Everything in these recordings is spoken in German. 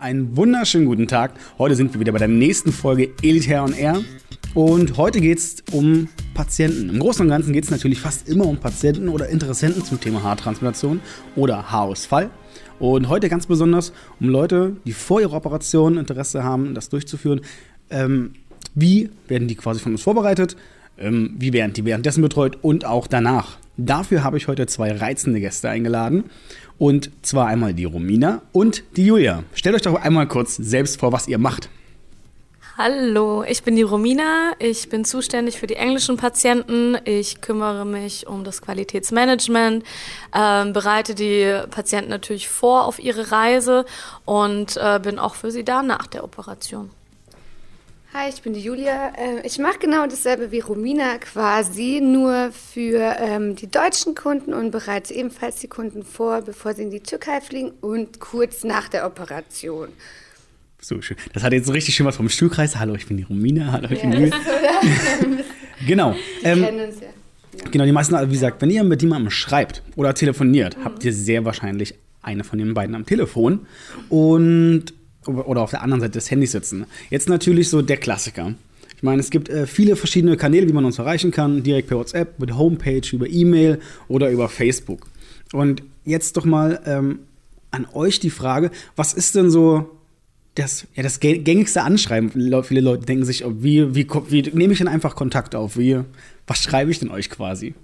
Einen wunderschönen guten Tag. Heute sind wir wieder bei der nächsten Folge Elitaire on Air. Und heute geht es um Patienten. Im Großen und Ganzen geht es natürlich fast immer um Patienten oder Interessenten zum Thema Haartransplantation oder Haarausfall. Und heute ganz besonders um Leute, die vor ihrer Operation Interesse haben, das durchzuführen. Ähm, wie werden die quasi von uns vorbereitet? Ähm, wie werden die währenddessen betreut und auch danach? Dafür habe ich heute zwei reizende Gäste eingeladen. Und zwar einmal die Romina und die Julia. Stellt euch doch einmal kurz selbst vor, was ihr macht. Hallo, ich bin die Romina. Ich bin zuständig für die englischen Patienten. Ich kümmere mich um das Qualitätsmanagement, äh, bereite die Patienten natürlich vor auf ihre Reise und äh, bin auch für sie da nach der Operation. Hi, ich bin die Julia. Äh, ich mache genau dasselbe wie Romina quasi, nur für ähm, die deutschen Kunden und bereite ebenfalls die Kunden vor, bevor sie in die Türkei fliegen und kurz nach der Operation. So schön. Das hat jetzt so richtig schön was vom Stuhlkreis. Hallo, ich bin die Romina. Hallo, ich bin die Julia. genau. Ähm, kennen uns ja. ja. Genau, die meisten, wie gesagt, wenn ihr mit jemandem schreibt oder telefoniert, mhm. habt ihr sehr wahrscheinlich eine von den beiden am Telefon. Und oder auf der anderen Seite des Handys sitzen. Jetzt natürlich so der Klassiker. Ich meine, es gibt äh, viele verschiedene Kanäle, wie man uns erreichen kann, direkt per WhatsApp, die Homepage, über E-Mail oder über Facebook. Und jetzt doch mal ähm, an euch die Frage, was ist denn so das, ja, das gängigste Anschreiben? Viele Leute denken sich, wie, wie, wie, wie nehme ich denn einfach Kontakt auf? Wie, was schreibe ich denn euch quasi?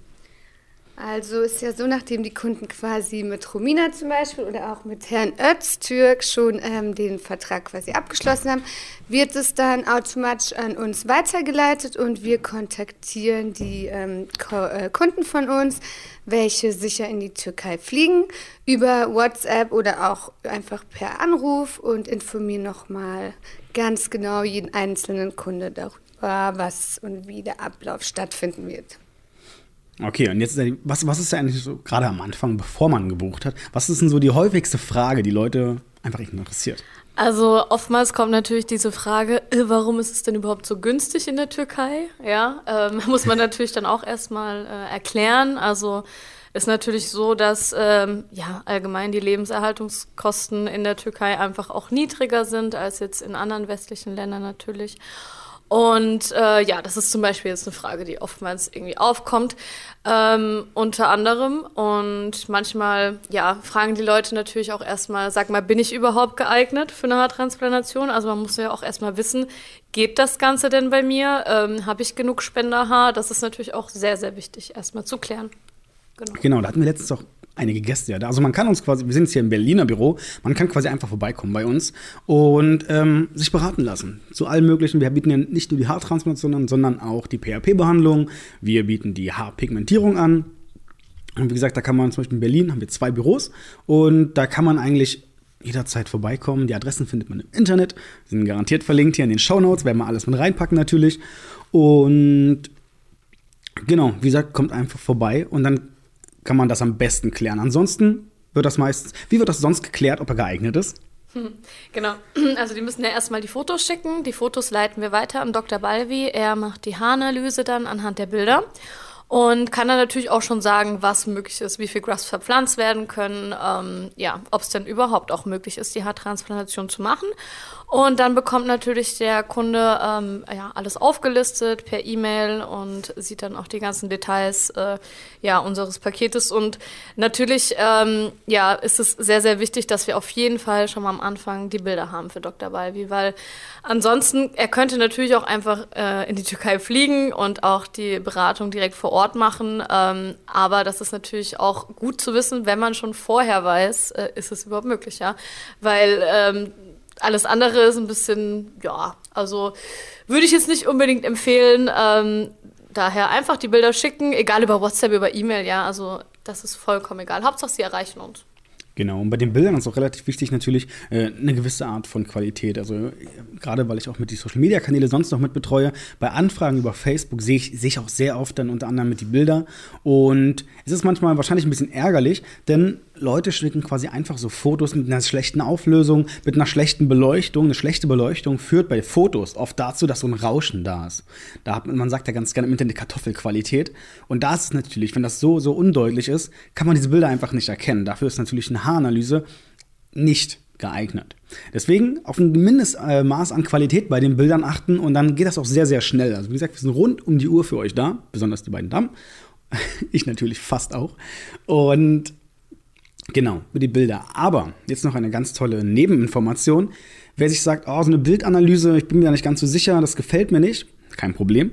Also ist ja so, nachdem die Kunden quasi mit Romina zum Beispiel oder auch mit Herrn Öztürk schon ähm, den Vertrag quasi abgeschlossen haben, wird es dann automatisch an uns weitergeleitet und wir kontaktieren die ähm, äh, Kunden von uns, welche sicher in die Türkei fliegen, über WhatsApp oder auch einfach per Anruf und informieren nochmal ganz genau jeden einzelnen Kunde darüber, was und wie der Ablauf stattfinden wird. Okay, und jetzt, was, was ist ja eigentlich so, gerade am Anfang, bevor man gebucht hat, was ist denn so die häufigste Frage, die Leute einfach interessiert? Also oftmals kommt natürlich diese Frage, äh, warum ist es denn überhaupt so günstig in der Türkei? Ja, ähm, muss man natürlich dann auch erstmal äh, erklären. Also ist natürlich so, dass ähm, ja allgemein die Lebenserhaltungskosten in der Türkei einfach auch niedriger sind als jetzt in anderen westlichen Ländern natürlich. Und äh, ja, das ist zum Beispiel jetzt eine Frage, die oftmals irgendwie aufkommt, ähm, unter anderem. Und manchmal, ja, fragen die Leute natürlich auch erstmal, sag mal, bin ich überhaupt geeignet für eine Haartransplantation? Also man muss ja auch erstmal wissen, geht das Ganze denn bei mir? Ähm, Habe ich genug Spenderhaar? Das ist natürlich auch sehr, sehr wichtig, erstmal zu klären. Genau. genau, da hatten wir letztens auch einige Gäste ja da. Also man kann uns quasi, wir sind jetzt hier im Berliner Büro, man kann quasi einfach vorbeikommen bei uns und ähm, sich beraten lassen zu allen möglichen. Wir bieten ja nicht nur die Haartransplantation sondern auch die PHP-Behandlung. Wir bieten die Haarpigmentierung an. Und wie gesagt, da kann man zum Beispiel in Berlin haben wir zwei Büros und da kann man eigentlich jederzeit vorbeikommen. Die Adressen findet man im Internet, sind garantiert verlinkt hier in den Show Notes, werden wir alles mit reinpacken natürlich. Und genau, wie gesagt, kommt einfach vorbei und dann kann man das am besten klären. Ansonsten wird das meistens, wie wird das sonst geklärt, ob er geeignet ist? Genau, also die müssen ja erstmal die Fotos schicken. Die Fotos leiten wir weiter an Dr. Balvi. Er macht die Haaranalyse dann anhand der Bilder und kann dann natürlich auch schon sagen, was möglich ist, wie viel Gras verpflanzt werden können, ähm, ja, ob es denn überhaupt auch möglich ist, die Haartransplantation zu machen. Und dann bekommt natürlich der Kunde ähm, ja, alles aufgelistet per E-Mail und sieht dann auch die ganzen Details äh, ja, unseres Paketes. Und natürlich ähm, ja, ist es sehr, sehr wichtig, dass wir auf jeden Fall schon mal am Anfang die Bilder haben für Dr. Balvi, weil ansonsten, er könnte natürlich auch einfach äh, in die Türkei fliegen und auch die Beratung direkt vor Ort machen. Ähm, aber das ist natürlich auch gut zu wissen, wenn man schon vorher weiß, äh, ist es überhaupt möglich, ja. Weil ähm, alles andere ist ein bisschen, ja, also würde ich jetzt nicht unbedingt empfehlen. Ähm, daher einfach die Bilder schicken, egal über WhatsApp, über E-Mail, ja, also das ist vollkommen egal. Hauptsache, sie erreichen uns. Genau, und bei den Bildern ist auch relativ wichtig natürlich äh, eine gewisse Art von Qualität. Also gerade weil ich auch mit die Social Media Kanäle sonst noch mit betreue, bei Anfragen über Facebook sehe ich, sehe ich auch sehr oft dann unter anderem mit die Bilder. Und es ist manchmal wahrscheinlich ein bisschen ärgerlich, denn Leute schicken quasi einfach so Fotos mit einer schlechten Auflösung, mit einer schlechten Beleuchtung. Eine schlechte Beleuchtung führt bei Fotos oft dazu, dass so ein Rauschen da ist. Da hat man, sagt ja ganz gerne im Internet Kartoffelqualität. Und da ist es natürlich, wenn das so, so undeutlich ist, kann man diese Bilder einfach nicht erkennen. Dafür ist natürlich eine Haaranalyse nicht geeignet. Deswegen auf ein Mindestmaß an Qualität bei den Bildern achten und dann geht das auch sehr, sehr schnell. Also wie gesagt, wir sind rund um die Uhr für euch da, besonders die beiden Damen. ich natürlich fast auch. Und genau, mit die Bilder. Aber jetzt noch eine ganz tolle Nebeninformation. Wer sich sagt, oh, so eine Bildanalyse, ich bin mir da nicht ganz so sicher, das gefällt mir nicht, kein Problem.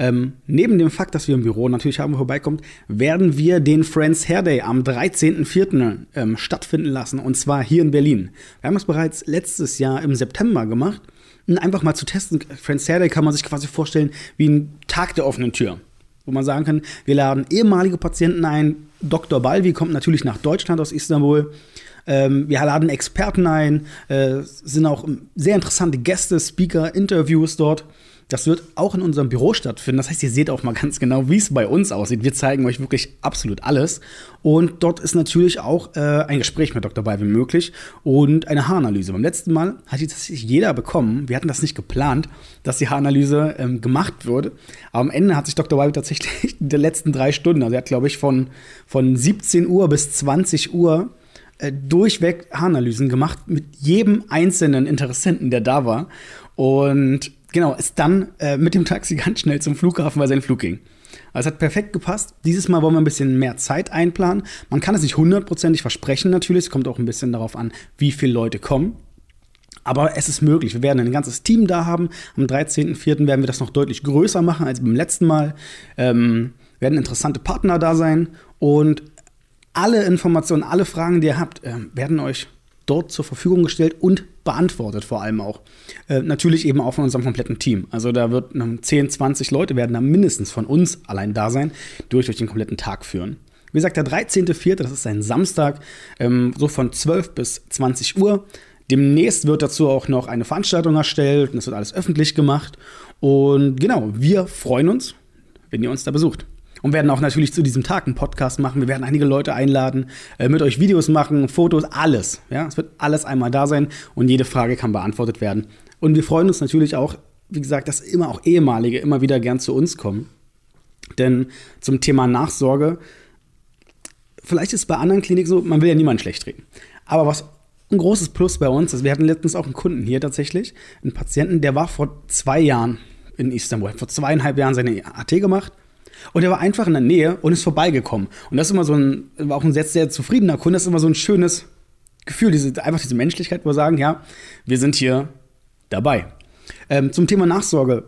Ähm, neben dem Fakt, dass wir im Büro natürlich haben, vorbeikommt, werden wir den Friends Hair Day am 13.04. Ähm, stattfinden lassen und zwar hier in Berlin. Wir haben es bereits letztes Jahr im September gemacht, um einfach mal zu testen. Friends Hair Day kann man sich quasi vorstellen wie ein Tag der offenen Tür, wo man sagen kann, wir laden ehemalige Patienten ein. Dr. Balvi kommt natürlich nach Deutschland aus Istanbul. Ähm, wir laden Experten ein, äh, sind auch sehr interessante Gäste, Speaker, Interviews dort. Das wird auch in unserem Büro stattfinden. Das heißt, ihr seht auch mal ganz genau, wie es bei uns aussieht. Wir zeigen euch wirklich absolut alles. Und dort ist natürlich auch äh, ein Gespräch mit Dr. Balvin möglich und eine Haaranalyse. Beim letzten Mal hat die tatsächlich jeder bekommen. Wir hatten das nicht geplant, dass die Haaranalyse ähm, gemacht würde. Aber am Ende hat sich Dr. Balvin tatsächlich in den letzten drei Stunden, also er hat, glaube ich, von, von 17 Uhr bis 20 Uhr äh, durchweg Haaranalysen gemacht mit jedem einzelnen Interessenten, der da war. Und genau, ist dann äh, mit dem Taxi ganz schnell zum Flughafen, weil sein Flug ging. Also es hat perfekt gepasst. Dieses Mal wollen wir ein bisschen mehr Zeit einplanen. Man kann es nicht hundertprozentig versprechen natürlich. Es kommt auch ein bisschen darauf an, wie viele Leute kommen. Aber es ist möglich. Wir werden ein ganzes Team da haben. Am 13.04. werden wir das noch deutlich größer machen als beim letzten Mal. Ähm, werden interessante Partner da sein. Und alle Informationen, alle Fragen, die ihr habt, äh, werden euch dort zur Verfügung gestellt und beantwortet vor allem auch. Äh, natürlich eben auch von unserem kompletten Team. Also da wird 10, 20 Leute werden da mindestens von uns allein da sein, durch durch den kompletten Tag führen. Wie gesagt, der 13.04., das ist ein Samstag, ähm, so von 12 bis 20 Uhr. Demnächst wird dazu auch noch eine Veranstaltung erstellt und das wird alles öffentlich gemacht. Und genau, wir freuen uns, wenn ihr uns da besucht. Und werden auch natürlich zu diesem Tag einen Podcast machen. Wir werden einige Leute einladen, äh, mit euch Videos machen, Fotos, alles. Ja, es wird alles einmal da sein und jede Frage kann beantwortet werden. Und wir freuen uns natürlich auch, wie gesagt, dass immer auch ehemalige immer wieder gern zu uns kommen. Denn zum Thema Nachsorge, vielleicht ist es bei anderen Kliniken so, man will ja niemanden schlecht reden. Aber was ein großes Plus bei uns ist, wir hatten letztens auch einen Kunden hier tatsächlich, einen Patienten, der war vor zwei Jahren in Istanbul, hat vor zweieinhalb Jahren seine AT gemacht und er war einfach in der Nähe und ist vorbeigekommen. Und das ist immer so ein, war auch ein sehr, sehr zufriedener Kunde, das ist immer so ein schönes Gefühl, diese, einfach diese Menschlichkeit, wo wir sagen, ja, wir sind hier dabei. Ähm, zum Thema Nachsorge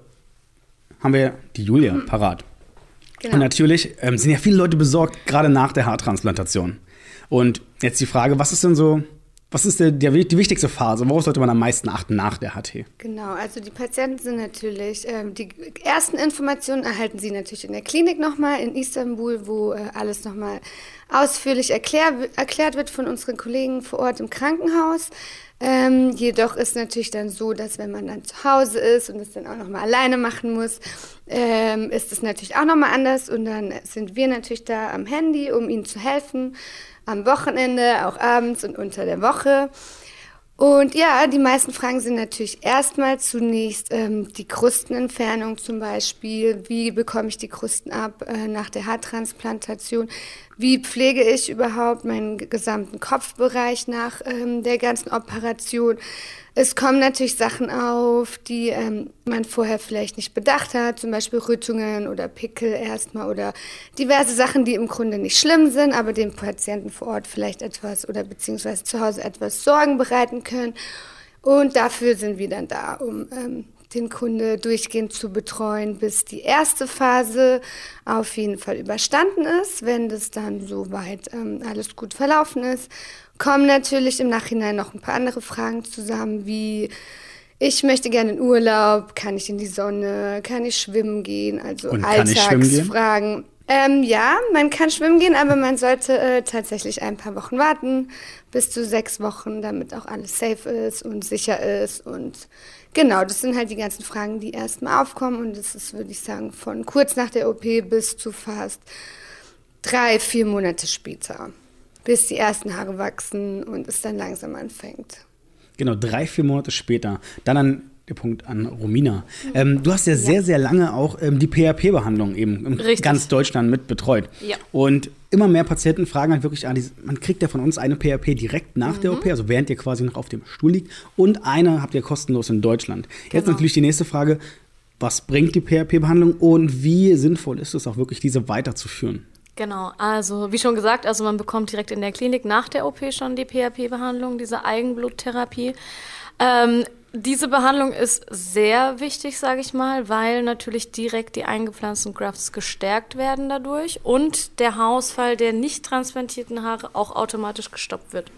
haben wir die Julia mhm. parat. Genau. Und natürlich ähm, sind ja viele Leute besorgt, gerade nach der Haartransplantation. Und jetzt die Frage, was ist denn so was ist der, der, die wichtigste Phase? Worauf sollte man am meisten achten nach der HT? Genau, also die Patienten sind natürlich, ähm, die ersten Informationen erhalten sie natürlich in der Klinik nochmal in Istanbul, wo äh, alles nochmal ausführlich erklär, erklärt wird von unseren Kollegen vor Ort im Krankenhaus. Ähm, jedoch ist natürlich dann so, dass wenn man dann zu Hause ist und es dann auch nochmal alleine machen muss, ähm, ist es natürlich auch nochmal anders und dann sind wir natürlich da am Handy, um ihnen zu helfen am Wochenende, auch abends und unter der Woche. Und ja, die meisten Fragen sind natürlich erstmal zunächst ähm, die Krustenentfernung zum Beispiel. Wie bekomme ich die Krusten ab äh, nach der Haartransplantation? Wie pflege ich überhaupt meinen gesamten Kopfbereich nach ähm, der ganzen Operation? Es kommen natürlich Sachen auf, die ähm, man vorher vielleicht nicht bedacht hat, zum Beispiel Rötungen oder Pickel erstmal oder diverse Sachen, die im Grunde nicht schlimm sind, aber dem Patienten vor Ort vielleicht etwas oder beziehungsweise zu Hause etwas Sorgen bereiten können. Und dafür sind wir dann da, um ähm, den Kunde durchgehend zu betreuen, bis die erste Phase auf jeden Fall überstanden ist. Wenn das dann soweit ähm, alles gut verlaufen ist, kommen natürlich im Nachhinein noch ein paar andere Fragen zusammen, wie ich möchte gerne in Urlaub, kann ich in die Sonne, kann ich schwimmen gehen, also Und Alltagsfragen. Ähm, ja, man kann schwimmen gehen, aber man sollte äh, tatsächlich ein paar Wochen warten, bis zu sechs Wochen, damit auch alles safe ist und sicher ist. Und genau, das sind halt die ganzen Fragen, die erstmal aufkommen. Und das ist, würde ich sagen, von kurz nach der OP bis zu fast drei, vier Monate später bis die ersten Haare wachsen und es dann langsam anfängt. Genau, drei, vier Monate später. Dann ein der Punkt an Romina. Ähm, du hast ja, ja, sehr, sehr lange auch ähm, die PHP-Behandlung eben in Richtig. ganz Deutschland mit betreut. Ja. Und immer mehr Patienten fragen halt wirklich, ah, man kriegt ja von uns eine PHP direkt nach mhm. der OP, also während ihr quasi noch auf dem Stuhl liegt, und eine habt ihr kostenlos in Deutschland. Genau. Jetzt natürlich die nächste Frage, was bringt die PHP-Behandlung und wie sinnvoll ist es auch wirklich, diese weiterzuführen? Genau, also wie schon gesagt, also man bekommt direkt in der Klinik nach der OP schon die PHP-Behandlung, diese Eigenbluttherapie. Ähm, diese Behandlung ist sehr wichtig, sage ich mal, weil natürlich direkt die eingepflanzten Grafts gestärkt werden dadurch und der Haarausfall der nicht transplantierten Haare auch automatisch gestoppt wird.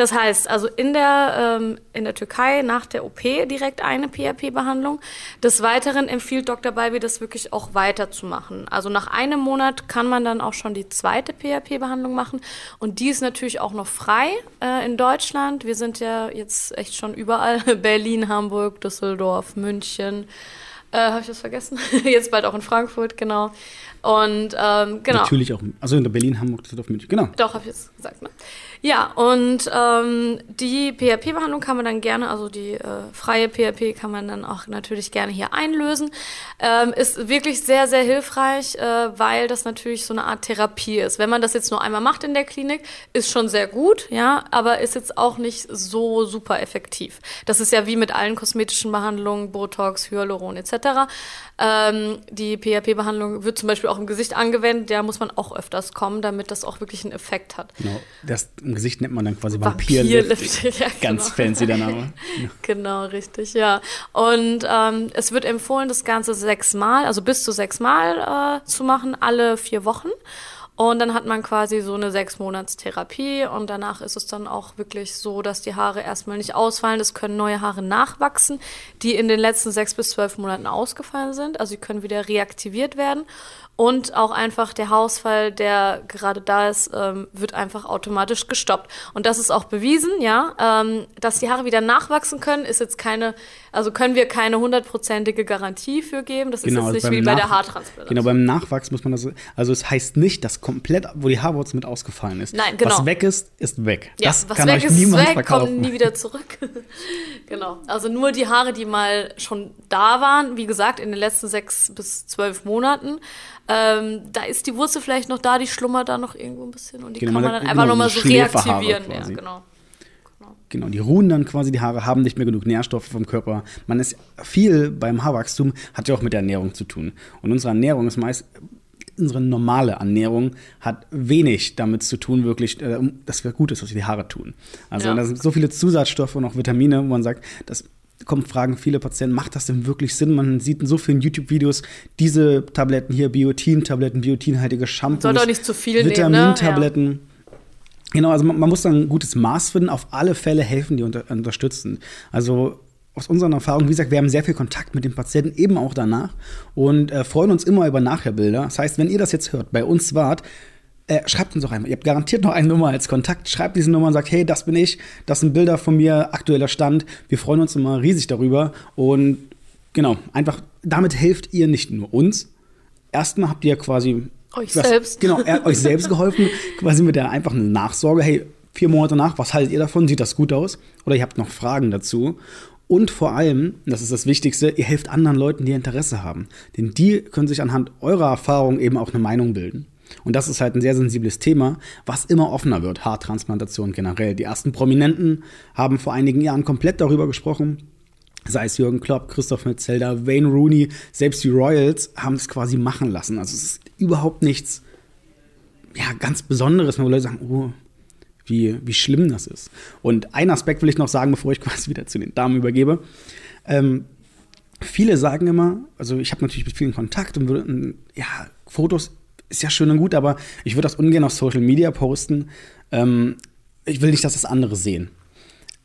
Das heißt, also in der, ähm, in der Türkei nach der OP direkt eine PRP-Behandlung. Des Weiteren empfiehlt Dr. Balbi, das wirklich auch weiterzumachen. Also nach einem Monat kann man dann auch schon die zweite PRP-Behandlung machen. Und die ist natürlich auch noch frei äh, in Deutschland. Wir sind ja jetzt echt schon überall. Berlin, Hamburg, Düsseldorf, München. Äh, Habe ich das vergessen? Jetzt bald auch in Frankfurt, genau. Und ähm, genau. Natürlich auch, also in Berlin, Hamburg, Düsseldorf, München, genau. Doch, habe ich jetzt gesagt, ne? Ja, und ähm, die PHP-Behandlung kann man dann gerne, also die äh, freie PHP kann man dann auch natürlich gerne hier einlösen. Ähm, ist wirklich sehr, sehr hilfreich, äh, weil das natürlich so eine Art Therapie ist. Wenn man das jetzt nur einmal macht in der Klinik, ist schon sehr gut, ja, aber ist jetzt auch nicht so super effektiv. Das ist ja wie mit allen kosmetischen Behandlungen, Botox, Hyaluron etc. Ähm, die PHP-Behandlung wird zum Beispiel auch im Gesicht angewendet, da muss man auch öfters kommen, damit das auch wirklich einen Effekt hat. Genau. Das im Gesicht nennt man dann quasi Vampirlift. Vampir ja, Ganz genau. fancy der Name. genau, richtig, ja. Und ähm, es wird empfohlen, das Ganze sechsmal, also bis zu sechsmal äh, zu machen, alle vier Wochen. Und dann hat man quasi so eine sechs Monats Therapie und danach ist es dann auch wirklich so, dass die Haare erstmal nicht ausfallen. Es können neue Haare nachwachsen, die in den letzten sechs bis zwölf Monaten ausgefallen sind. Also sie können wieder reaktiviert werden. Und auch einfach der Haarausfall, der gerade da ist, ähm, wird einfach automatisch gestoppt. Und das ist auch bewiesen, ja. Ähm, dass die Haare wieder nachwachsen können, ist jetzt keine, also können wir keine hundertprozentige Garantie für geben. Das genau, ist jetzt also nicht wie bei der Haartransplantation. Genau, beim Nachwachs muss man das, also es heißt nicht, dass komplett, wo die Haarwurzel mit ausgefallen ist. Nein, genau. Was weg ist, ist weg. Ja, das was kann weg euch ist, niemand weg, verkaufen. kommt nie wieder zurück. genau. Also nur die Haare, die mal schon da waren, wie gesagt, in den letzten sechs bis zwölf Monaten, ähm, da ist die Wurzel vielleicht noch da, die schlummert da noch irgendwo ein bisschen und die genau, kann man dann genau, einfach nochmal so reaktivieren. Ja, genau. Genau. Die ruhen dann quasi, die Haare haben nicht mehr genug Nährstoffe vom Körper. Man ist viel beim Haarwachstum, hat ja auch mit der Ernährung zu tun. Und unsere Ernährung ist meist, unsere normale Ernährung hat wenig damit zu tun, wirklich, äh, dass wir gut ist, was wir die Haare tun. Also ja. da sind so viele Zusatzstoffe und auch Vitamine, wo man sagt, das kommen Fragen viele Patienten, macht das denn wirklich Sinn? Man sieht in so vielen YouTube-Videos diese Tabletten hier, Biotin-Tabletten, biotinhaltige Shampoos. Soll doch nicht zu viel Vitamintabletten. Ne? Ja. Genau, also man, man, muss dann ein gutes Maß finden. Auf alle Fälle helfen die unter, unterstützen. Also aus unserer Erfahrung, wie gesagt, wir haben sehr viel Kontakt mit den Patienten, eben auch danach und äh, freuen uns immer über Nachherbilder. Das heißt, wenn ihr das jetzt hört, bei uns wart, äh, schreibt uns doch einmal. Ihr habt garantiert noch eine Nummer als Kontakt. Schreibt diese Nummer und sagt, hey, das bin ich, das sind Bilder von mir, aktueller Stand. Wir freuen uns immer riesig darüber. Und genau, einfach, damit helft ihr nicht nur uns. Erstmal habt ihr quasi euch was, selbst. Genau, euch selbst geholfen, quasi mit der einfachen Nachsorge. Hey, vier Monate nach, was haltet ihr davon? Sieht das gut aus? Oder ihr habt noch Fragen dazu. Und vor allem, das ist das Wichtigste, ihr helft anderen Leuten, die Interesse haben. Denn die können sich anhand eurer Erfahrung eben auch eine Meinung bilden. Und das ist halt ein sehr sensibles Thema, was immer offener wird, Haartransplantation generell. Die ersten Prominenten haben vor einigen Jahren komplett darüber gesprochen. Sei es Jürgen Klopp, Christoph Metzelder, Wayne Rooney, selbst die Royals haben es quasi machen lassen. Also es ist überhaupt nichts ja, ganz Besonderes, wo Leute sagen, oh, wie, wie schlimm das ist. Und einen Aspekt will ich noch sagen, bevor ich quasi wieder zu den Damen übergebe. Ähm, viele sagen immer, also ich habe natürlich mit vielen Kontakt und würde, ja, Fotos ist ja schön und gut, aber ich würde das ungern auf Social Media posten. Ähm, ich will nicht, dass das andere sehen.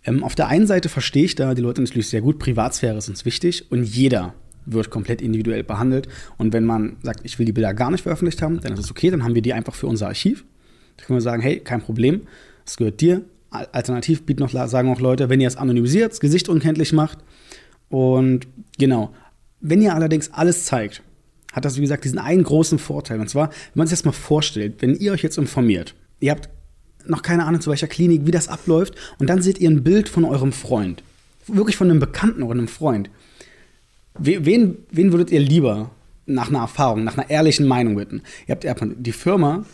Ähm, auf der einen Seite verstehe ich da die Leute natürlich sehr gut, Privatsphäre ist uns wichtig und jeder wird komplett individuell behandelt. Und wenn man sagt, ich will die Bilder gar nicht veröffentlicht haben, dann ist es okay, dann haben wir die einfach für unser Archiv. Da können wir sagen, hey, kein Problem, das gehört dir. Alternativ bieten noch, sagen auch Leute, wenn ihr es anonymisiert, das Gesicht unkenntlich macht. Und genau, wenn ihr allerdings alles zeigt, hat das, wie gesagt, diesen einen großen Vorteil. Und zwar, wenn man sich das mal vorstellt, wenn ihr euch jetzt informiert, ihr habt noch keine Ahnung, zu welcher Klinik, wie das abläuft, und dann seht ihr ein Bild von eurem Freund. wirklich von einem Bekannten oder einem Freund. Wen, wen würdet ihr lieber nach einer Erfahrung, nach einer ehrlichen Meinung bitten? Ihr habt die Firma,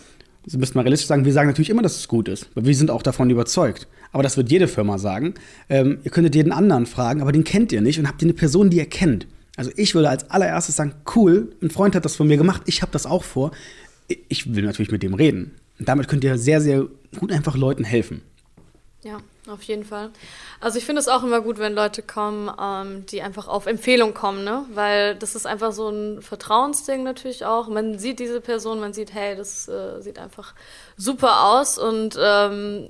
Sie müssen mal realistisch sagen, wir sagen natürlich immer, dass es gut ist, weil wir sind auch davon überzeugt. Aber das wird jede Firma sagen. Ähm, ihr könntet jeden anderen fragen, aber den kennt ihr nicht und habt ihr eine Person, die ihr kennt. Also ich würde als allererstes sagen, cool, ein Freund hat das von mir gemacht, ich habe das auch vor. Ich will natürlich mit dem reden. Und damit könnt ihr sehr, sehr gut einfach Leuten helfen. Ja, auf jeden Fall. Also ich finde es auch immer gut, wenn Leute kommen, ähm, die einfach auf Empfehlung kommen, ne? Weil das ist einfach so ein Vertrauensding natürlich auch. Man sieht diese Person, man sieht, hey, das äh, sieht einfach super aus und ähm,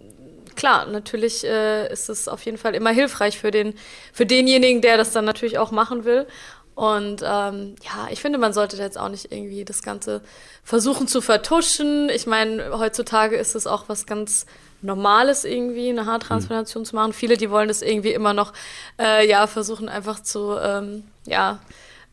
klar, natürlich äh, ist es auf jeden Fall immer hilfreich für, den, für denjenigen, der das dann natürlich auch machen will. Und ähm, ja, ich finde, man sollte jetzt auch nicht irgendwie das Ganze versuchen zu vertuschen. Ich meine, heutzutage ist es auch was ganz Normales irgendwie, eine Haartransplantation mhm. zu machen. Viele, die wollen das irgendwie immer noch, äh, ja, versuchen einfach zu, ähm, ja,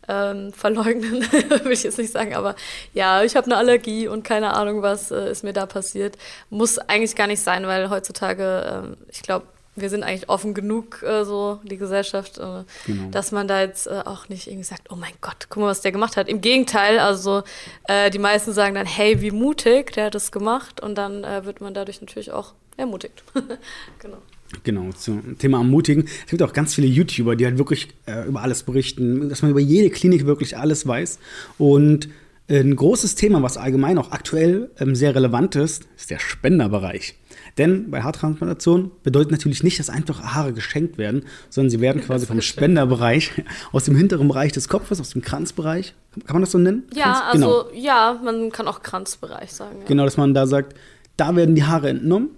ähm, verleugnen, will ich jetzt nicht sagen, aber ja, ich habe eine Allergie und keine Ahnung, was äh, ist mir da passiert. Muss eigentlich gar nicht sein, weil heutzutage, äh, ich glaube, wir sind eigentlich offen genug, äh, so die Gesellschaft, äh, genau. dass man da jetzt äh, auch nicht irgendwie sagt, oh mein Gott, guck mal, was der gemacht hat. Im Gegenteil, also äh, die meisten sagen dann, hey, wie mutig, der hat das gemacht und dann äh, wird man dadurch natürlich auch ermutigt. genau. Genau, zum Thema Ermutigen. Es gibt auch ganz viele YouTuber, die halt wirklich äh, über alles berichten, dass man über jede Klinik wirklich alles weiß. Und ein großes Thema, was allgemein auch aktuell ähm, sehr relevant ist, ist der Spenderbereich. Denn bei Haartransplantation bedeutet natürlich nicht, dass einfach Haare geschenkt werden, sondern sie werden quasi vom Spenderbereich, aus dem hinteren Bereich des Kopfes, aus dem Kranzbereich, kann man das so nennen? Ja, Kranz? also genau. ja, man kann auch Kranzbereich sagen. Ja. Genau, dass man da sagt, da werden die Haare entnommen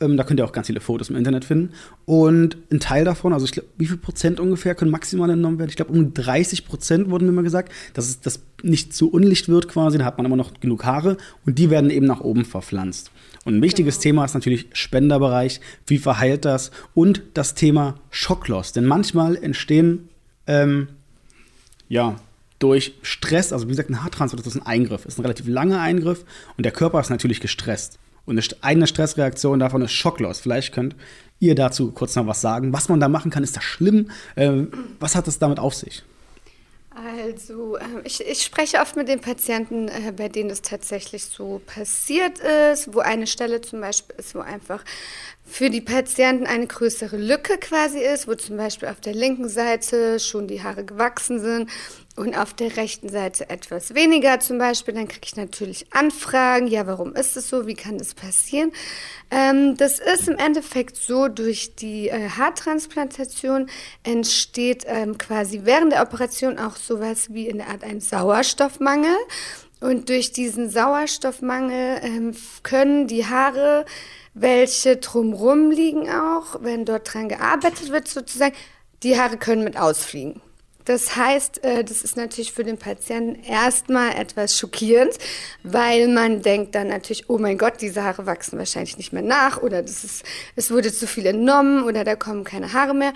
ähm, da könnt ihr auch ganz viele Fotos im Internet finden. Und ein Teil davon, also ich glaube, wie viel Prozent ungefähr können maximal entnommen werden? Ich glaube, um 30 Prozent wurden mir mal gesagt, dass es das nicht zu unlicht wird quasi. Da hat man immer noch genug Haare und die werden eben nach oben verpflanzt. Und ein wichtiges genau. Thema ist natürlich Spenderbereich. Wie verheilt das? Und das Thema Schockloss. Denn manchmal entstehen, ähm, ja, durch Stress, also wie gesagt, ein Haartransplant ist ein Eingriff, ist ein relativ langer Eingriff und der Körper ist natürlich gestresst. Und eine Stressreaktion davon ist Schocklos. Vielleicht könnt ihr dazu kurz noch was sagen. Was man da machen kann, ist das schlimm? Ähm, was hat es damit auf sich? Also, äh, ich, ich, spreche oft mit den Patienten, äh, bei denen es tatsächlich so passiert ist, wo eine Stelle zum Beispiel ist, wo einfach für die Patienten eine größere Lücke quasi ist, wo zum Beispiel auf der linken Seite schon die Haare gewachsen sind und auf der rechten Seite etwas weniger zum Beispiel. Dann kriege ich natürlich Anfragen, ja, warum ist es so, wie kann das passieren? Ähm, das ist im Endeffekt so, durch die äh, Haartransplantation entsteht ähm, quasi während der Operation auch sowas wie in der Art ein Sauerstoffmangel. Und durch diesen Sauerstoffmangel ähm, können die Haare welche drumrum liegen auch, wenn dort dran gearbeitet wird sozusagen. Die Haare können mit ausfliegen. Das heißt, äh, das ist natürlich für den Patienten erstmal etwas schockierend, weil man denkt dann natürlich, oh mein Gott, diese Haare wachsen wahrscheinlich nicht mehr nach oder das ist, es wurde zu viel entnommen oder da kommen keine Haare mehr.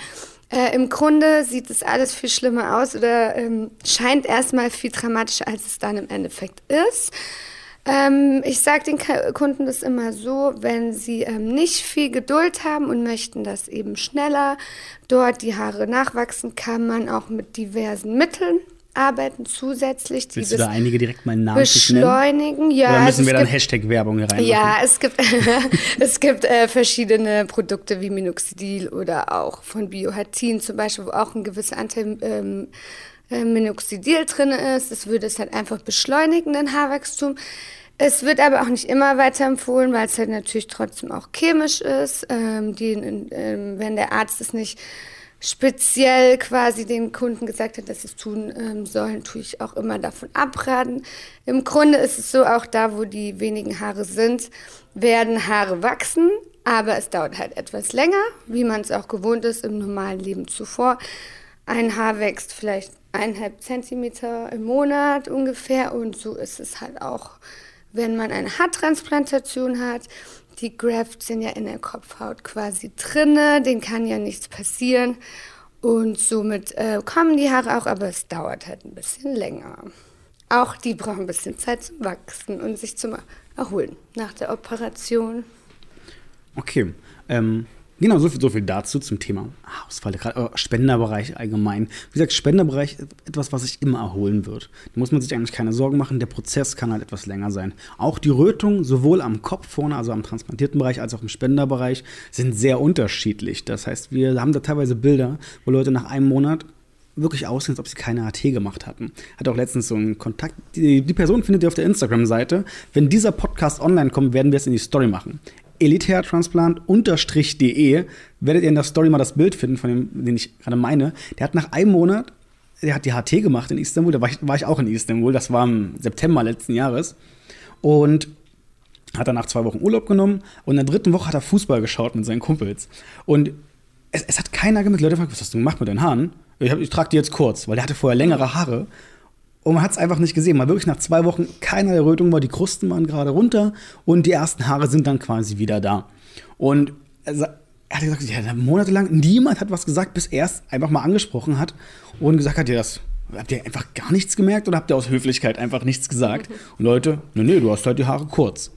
Äh, Im Grunde sieht es alles viel schlimmer aus oder ähm, scheint erstmal viel dramatischer, als es dann im Endeffekt ist. Ähm, ich sage den Kunden das immer so, wenn sie ähm, nicht viel Geduld haben und möchten, dass eben schneller dort die Haare nachwachsen, kann man auch mit diversen Mitteln arbeiten zusätzlich. Die Willst du da einige direkt mal namentlich beschleunigen? Ja, Oder müssen also wir dann Hashtag-Werbung rein? Ja, es gibt, es gibt äh, verschiedene Produkte wie Minoxidil oder auch von Biohatin zum Beispiel, wo auch ein gewisser Anteil ähm, äh, Minoxidil drin ist. Das würde es halt einfach beschleunigen, den Haarwachstum. Es wird aber auch nicht immer weiterempfohlen, weil es halt natürlich trotzdem auch chemisch ist. Ähm, die, ähm, wenn der Arzt es nicht speziell quasi den Kunden gesagt hat, dass sie es tun ähm, sollen, tue ich auch immer davon abraten. Im Grunde ist es so, auch da, wo die wenigen Haare sind, werden Haare wachsen, aber es dauert halt etwas länger, wie man es auch gewohnt ist im normalen Leben zuvor. Ein Haar wächst vielleicht eineinhalb Zentimeter im Monat ungefähr und so ist es halt auch wenn man eine Haartransplantation hat, die Grafts sind ja in der Kopfhaut quasi drinne, denen kann ja nichts passieren. Und somit äh, kommen die Haare auch, aber es dauert halt ein bisschen länger. Auch die brauchen ein bisschen Zeit zum Wachsen und sich zum Erholen nach der Operation. Okay. Ähm, Genau, so viel, so viel dazu zum Thema Haarausfall, gerade Spenderbereich allgemein. Wie gesagt, Spenderbereich ist etwas, was sich immer erholen wird. Da muss man sich eigentlich keine Sorgen machen. Der Prozess kann halt etwas länger sein. Auch die Rötung, sowohl am Kopf vorne, also am transplantierten Bereich, als auch im Spenderbereich, sind sehr unterschiedlich. Das heißt, wir haben da teilweise Bilder, wo Leute nach einem Monat wirklich aussehen, als ob sie keine AT gemacht hatten. Hat auch letztens so einen Kontakt. Die, die Person findet ihr auf der Instagram-Seite. Wenn dieser Podcast online kommt, werden wir es in die Story machen. Elitehairtransplant-de werdet ihr in der Story mal das Bild finden, von dem, den ich gerade meine. Der hat nach einem Monat, der hat die HT gemacht in Istanbul, da war ich, war ich auch in Istanbul, das war im September letzten Jahres. Und hat danach zwei Wochen Urlaub genommen und in der dritten Woche hat er Fußball geschaut mit seinen Kumpels. Und es, es hat keiner gemerkt. Leute gefragt, was hast du gemacht mit deinen Haaren? Ich, ich trage die jetzt kurz, weil der hatte vorher längere Haare. Und man hat es einfach nicht gesehen. Mal wirklich nach zwei Wochen keiner Rötung war, die Krusten waren gerade runter und die ersten Haare sind dann quasi wieder da. Und er hat gesagt, ja, monatelang niemand hat was gesagt, bis er es einfach mal angesprochen hat und gesagt hat, ja, das habt ihr einfach gar nichts gemerkt oder habt ihr aus Höflichkeit einfach nichts gesagt? Und Leute, nee, nee, du hast halt die Haare kurz.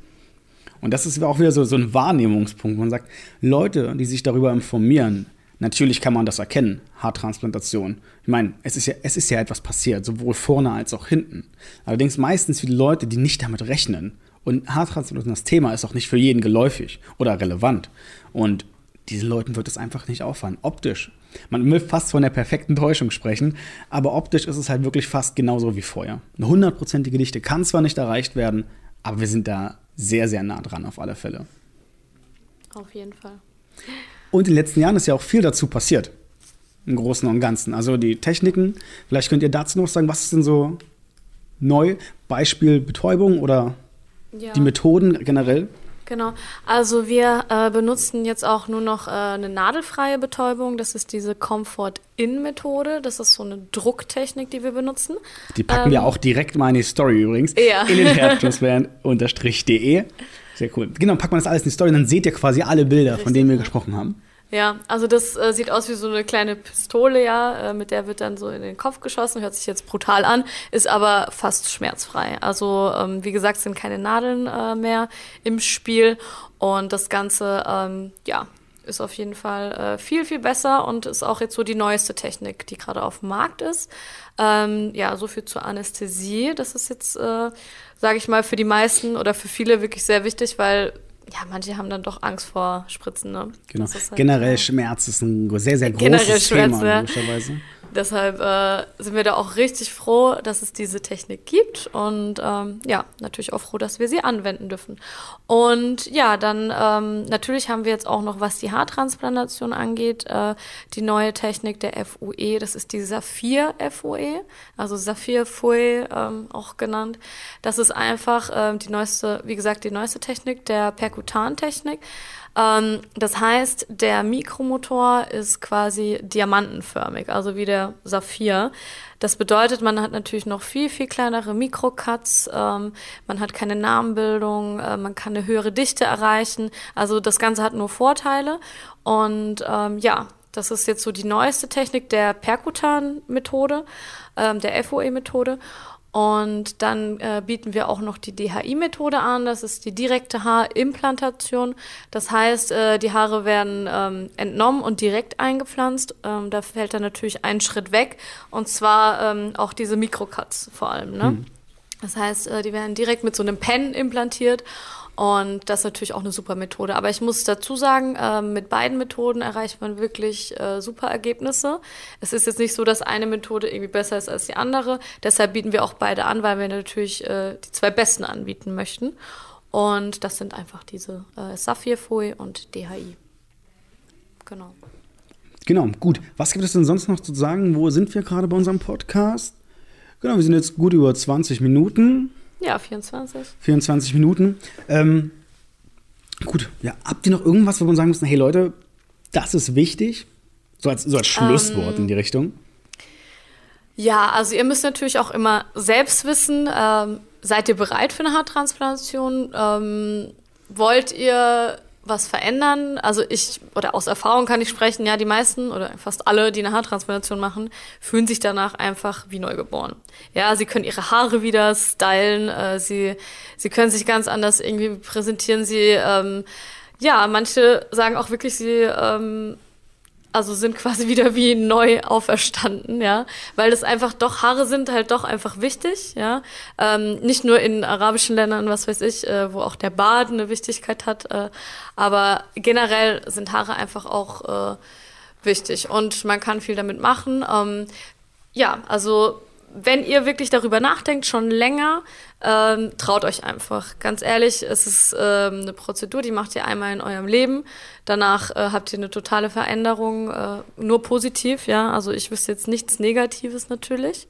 Und das ist auch wieder so, so ein Wahrnehmungspunkt. Man sagt, Leute, die sich darüber informieren, Natürlich kann man das erkennen, Haartransplantation. Ich meine, es ist, ja, es ist ja etwas passiert, sowohl vorne als auch hinten. Allerdings meistens viele Leute, die nicht damit rechnen. Und Haartransplantation, das Thema ist auch nicht für jeden geläufig oder relevant. Und diesen Leuten wird es einfach nicht auffallen. Optisch. Man will fast von der perfekten Täuschung sprechen, aber optisch ist es halt wirklich fast genauso wie vorher. Eine hundertprozentige Dichte kann zwar nicht erreicht werden, aber wir sind da sehr, sehr nah dran auf alle Fälle. Auf jeden Fall. Und in den letzten Jahren ist ja auch viel dazu passiert. Im Großen und Ganzen. Also die Techniken, vielleicht könnt ihr dazu noch sagen, was ist denn so neu? Beispiel Betäubung oder ja. die Methoden generell? Genau. Also wir äh, benutzen jetzt auch nur noch äh, eine nadelfreie Betäubung. Das ist diese Comfort-In-Methode. Das ist so eine Drucktechnik, die wir benutzen. Die packen ähm, wir auch direkt mal in die Story übrigens. Ja. In den Herztransfer-de. Sehr cool. Genau, packt man das alles in die Story, dann seht ihr quasi alle Bilder, Richtig, von denen wir gesprochen haben. Ja, also das äh, sieht aus wie so eine kleine Pistole, ja, äh, mit der wird dann so in den Kopf geschossen, hört sich jetzt brutal an, ist aber fast schmerzfrei. Also ähm, wie gesagt, sind keine Nadeln äh, mehr im Spiel und das Ganze, ähm, ja, ist auf jeden Fall äh, viel, viel besser und ist auch jetzt so die neueste Technik, die gerade auf dem Markt ist. Ähm, ja, so viel zur Anästhesie. Das ist jetzt, äh, sage ich mal, für die meisten oder für viele wirklich sehr wichtig, weil ja, manche haben dann doch Angst vor Spritzen. Ne? Genau. Halt, Generell Schmerz ist ein sehr, sehr großes Thema, logischerweise. Deshalb äh, sind wir da auch richtig froh, dass es diese Technik gibt und ähm, ja, natürlich auch froh, dass wir sie anwenden dürfen. Und ja, dann ähm, natürlich haben wir jetzt auch noch, was die Haartransplantation angeht, äh, die neue Technik der FUE, das ist die Saphir FUE, also Saphir FUE ähm, auch genannt. Das ist einfach ähm, die neueste, wie gesagt, die neueste Technik der Perkutan-Technik. Ähm, das heißt, der Mikromotor ist quasi diamantenförmig, also wie der Saphir. Das bedeutet, man hat natürlich noch viel, viel kleinere Mikrocuts, ähm, man hat keine Namenbildung, äh, man kann eine höhere Dichte erreichen. Also das Ganze hat nur Vorteile. Und ähm, ja, das ist jetzt so die neueste Technik der Percutan-Methode, ähm, der FOE-Methode. Und dann äh, bieten wir auch noch die DHI-Methode an. Das ist die direkte Haarimplantation. Das heißt, äh, die Haare werden ähm, entnommen und direkt eingepflanzt. Ähm, da fällt dann natürlich ein Schritt weg. Und zwar ähm, auch diese Mikrocuts vor allem. Ne? Hm. Das heißt, äh, die werden direkt mit so einem Pen implantiert und das ist natürlich auch eine super Methode. Aber ich muss dazu sagen, äh, mit beiden Methoden erreicht man wirklich äh, super Ergebnisse. Es ist jetzt nicht so, dass eine Methode irgendwie besser ist als die andere. Deshalb bieten wir auch beide an, weil wir natürlich äh, die zwei besten anbieten möchten. Und das sind einfach diese äh, Saphir-Folie und DHI. Genau. Genau, gut. Was gibt es denn sonst noch zu sagen? Wo sind wir gerade bei unserem Podcast? Genau, wir sind jetzt gut über 20 Minuten. Ja, 24. 24 Minuten. Ähm, gut, ja, habt ihr noch irgendwas, wo man sagen muss, hey Leute, das ist wichtig? So als, so als Schlusswort ähm, in die Richtung. Ja, also ihr müsst natürlich auch immer selbst wissen, ähm, seid ihr bereit für eine Haartransplantation? Ähm, wollt ihr was verändern. Also ich, oder aus Erfahrung kann ich sprechen, ja, die meisten oder fast alle, die eine Haartransplantation machen, fühlen sich danach einfach wie neugeboren. Ja, sie können ihre Haare wieder stylen, äh, sie, sie können sich ganz anders irgendwie präsentieren, sie, ähm, ja, manche sagen auch wirklich, sie ähm, also sind quasi wieder wie neu auferstanden, ja, weil das einfach doch Haare sind halt doch einfach wichtig, ja, ähm, nicht nur in arabischen Ländern, was weiß ich, äh, wo auch der Bart eine Wichtigkeit hat, äh, aber generell sind Haare einfach auch äh, wichtig. Und man kann viel damit machen. Ähm, ja, also wenn ihr wirklich darüber nachdenkt, schon länger, ähm, traut euch einfach. Ganz ehrlich, es ist ähm, eine Prozedur, die macht ihr einmal in eurem Leben. Danach äh, habt ihr eine totale Veränderung, äh, nur positiv, ja. Also ich wüsste jetzt nichts Negatives natürlich.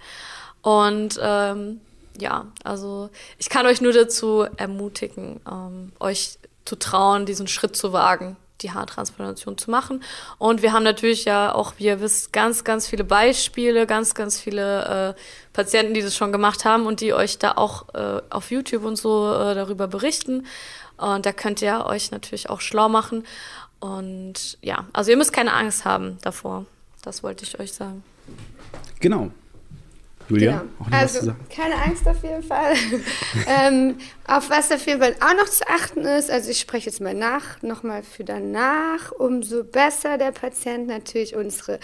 Und ähm, ja, also ich kann euch nur dazu ermutigen, ähm, euch zu trauen, diesen Schritt zu wagen die Haartransplantation zu machen. Und wir haben natürlich ja auch, wie ihr wisst, ganz, ganz viele Beispiele, ganz, ganz viele äh, Patienten, die das schon gemacht haben und die euch da auch äh, auf YouTube und so äh, darüber berichten. Und da könnt ihr euch natürlich auch schlau machen. Und ja, also ihr müsst keine Angst haben davor. Das wollte ich euch sagen. Genau. Julia, genau. also keine Angst auf jeden Fall. ähm, auf was auf jeden Fall auch noch zu achten ist, also ich spreche jetzt mal nach, nochmal für danach, umso besser der Patient natürlich unsere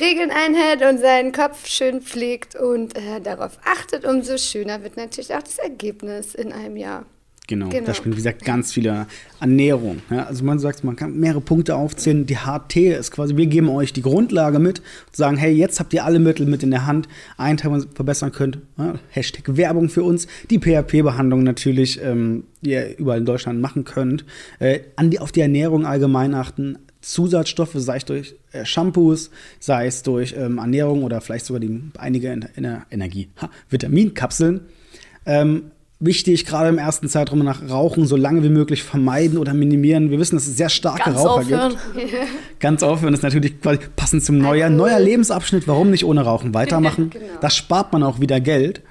Regeln einhält und seinen Kopf schön pflegt und äh, darauf achtet, umso schöner wird natürlich auch das Ergebnis in einem Jahr. Genau, genau. da spielt, wie gesagt, ganz viele Ernährung. Ja, also man sagt, man kann mehrere Punkte aufzählen. Die HT ist quasi, wir geben euch die Grundlage mit und sagen, hey, jetzt habt ihr alle Mittel mit in der Hand, einen Teil, verbessern könnt. Ja, Hashtag Werbung für uns. Die PHP-Behandlung natürlich, ähm, die ihr überall in Deutschland machen könnt. Äh, an die, auf die Ernährung allgemein achten. Zusatzstoffe, sei es durch äh, Shampoos, sei es durch ähm, Ernährung oder vielleicht sogar die, einige in, in der Energie, ha, Vitaminkapseln. Ähm, wichtig, gerade im ersten Zeitraum nach Rauchen so lange wie möglich vermeiden oder minimieren. Wir wissen, dass es sehr starke Ganz Raucher aufhören. gibt. Ganz aufhören ist natürlich passend zum Neujahr. Neuer Lebensabschnitt, warum nicht ohne Rauchen weitermachen? genau. Das spart man auch wieder Geld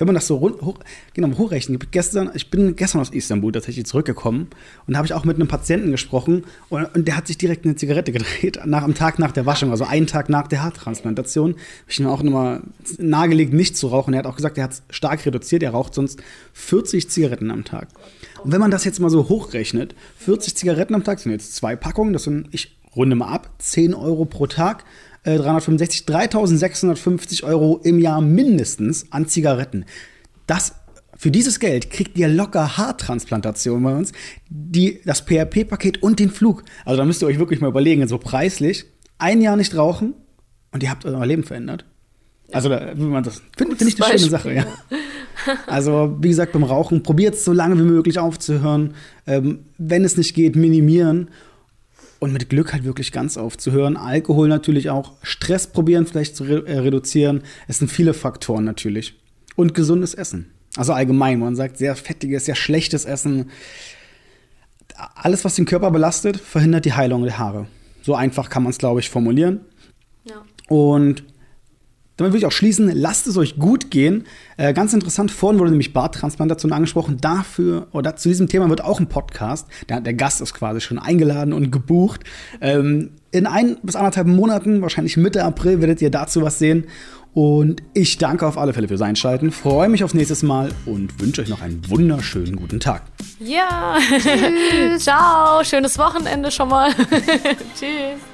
wenn man das so hoch, genau, hochrechnet, gestern, ich bin gestern aus Istanbul tatsächlich zurückgekommen und habe ich auch mit einem Patienten gesprochen und, und, der hat sich direkt eine Zigarette gedreht, nach, am Tag nach der Waschung, also einen Tag nach der Haartransplantation. Habe ich ihm auch nochmal nahegelegt, nicht zu rauchen. Er hat auch gesagt, er hat es stark reduziert, er raucht sonst 40 Zigaretten am Tag. Und wenn man das jetzt mal so hochrechnet, 40 Zigaretten am Tag sind jetzt zwei Packungen, das sind, ich runde mal ab, 10 Euro pro Tag. 365, äh, 3650 Euro im Jahr mindestens an Zigaretten. Das für dieses Geld kriegt ihr locker Haartransplantation bei uns, die, das PRP-Paket und den Flug. Also da müsst ihr euch wirklich mal überlegen, so preislich, ein Jahr nicht rauchen und ihr habt euer Leben verändert. Also da, man das finde find ich eine schöne Sache, ja. Also wie gesagt, beim Rauchen probiert es so lange wie möglich aufzuhören. Ähm, wenn es nicht geht, minimieren und mit Glück halt wirklich ganz aufzuhören. Alkohol natürlich auch. Stress probieren vielleicht zu re äh, reduzieren. Es sind viele Faktoren natürlich. Und gesundes Essen. Also allgemein, man sagt sehr fettiges, sehr schlechtes Essen. Alles, was den Körper belastet, verhindert die Heilung der Haare. So einfach kann man es, glaube ich, formulieren. Ja. Und damit würde ich auch schließen, lasst es euch gut gehen. Äh, ganz interessant, vorhin wurde nämlich Barttransplantation angesprochen. Dafür oder zu diesem Thema wird auch ein Podcast. Der, der Gast ist quasi schon eingeladen und gebucht. Ähm, in ein bis anderthalb Monaten, wahrscheinlich Mitte April, werdet ihr dazu was sehen. Und ich danke auf alle Fälle fürs Einschalten, freue mich aufs nächste Mal und wünsche euch noch einen wunderschönen guten Tag. Ja, ciao, schönes Wochenende schon mal. Tschüss.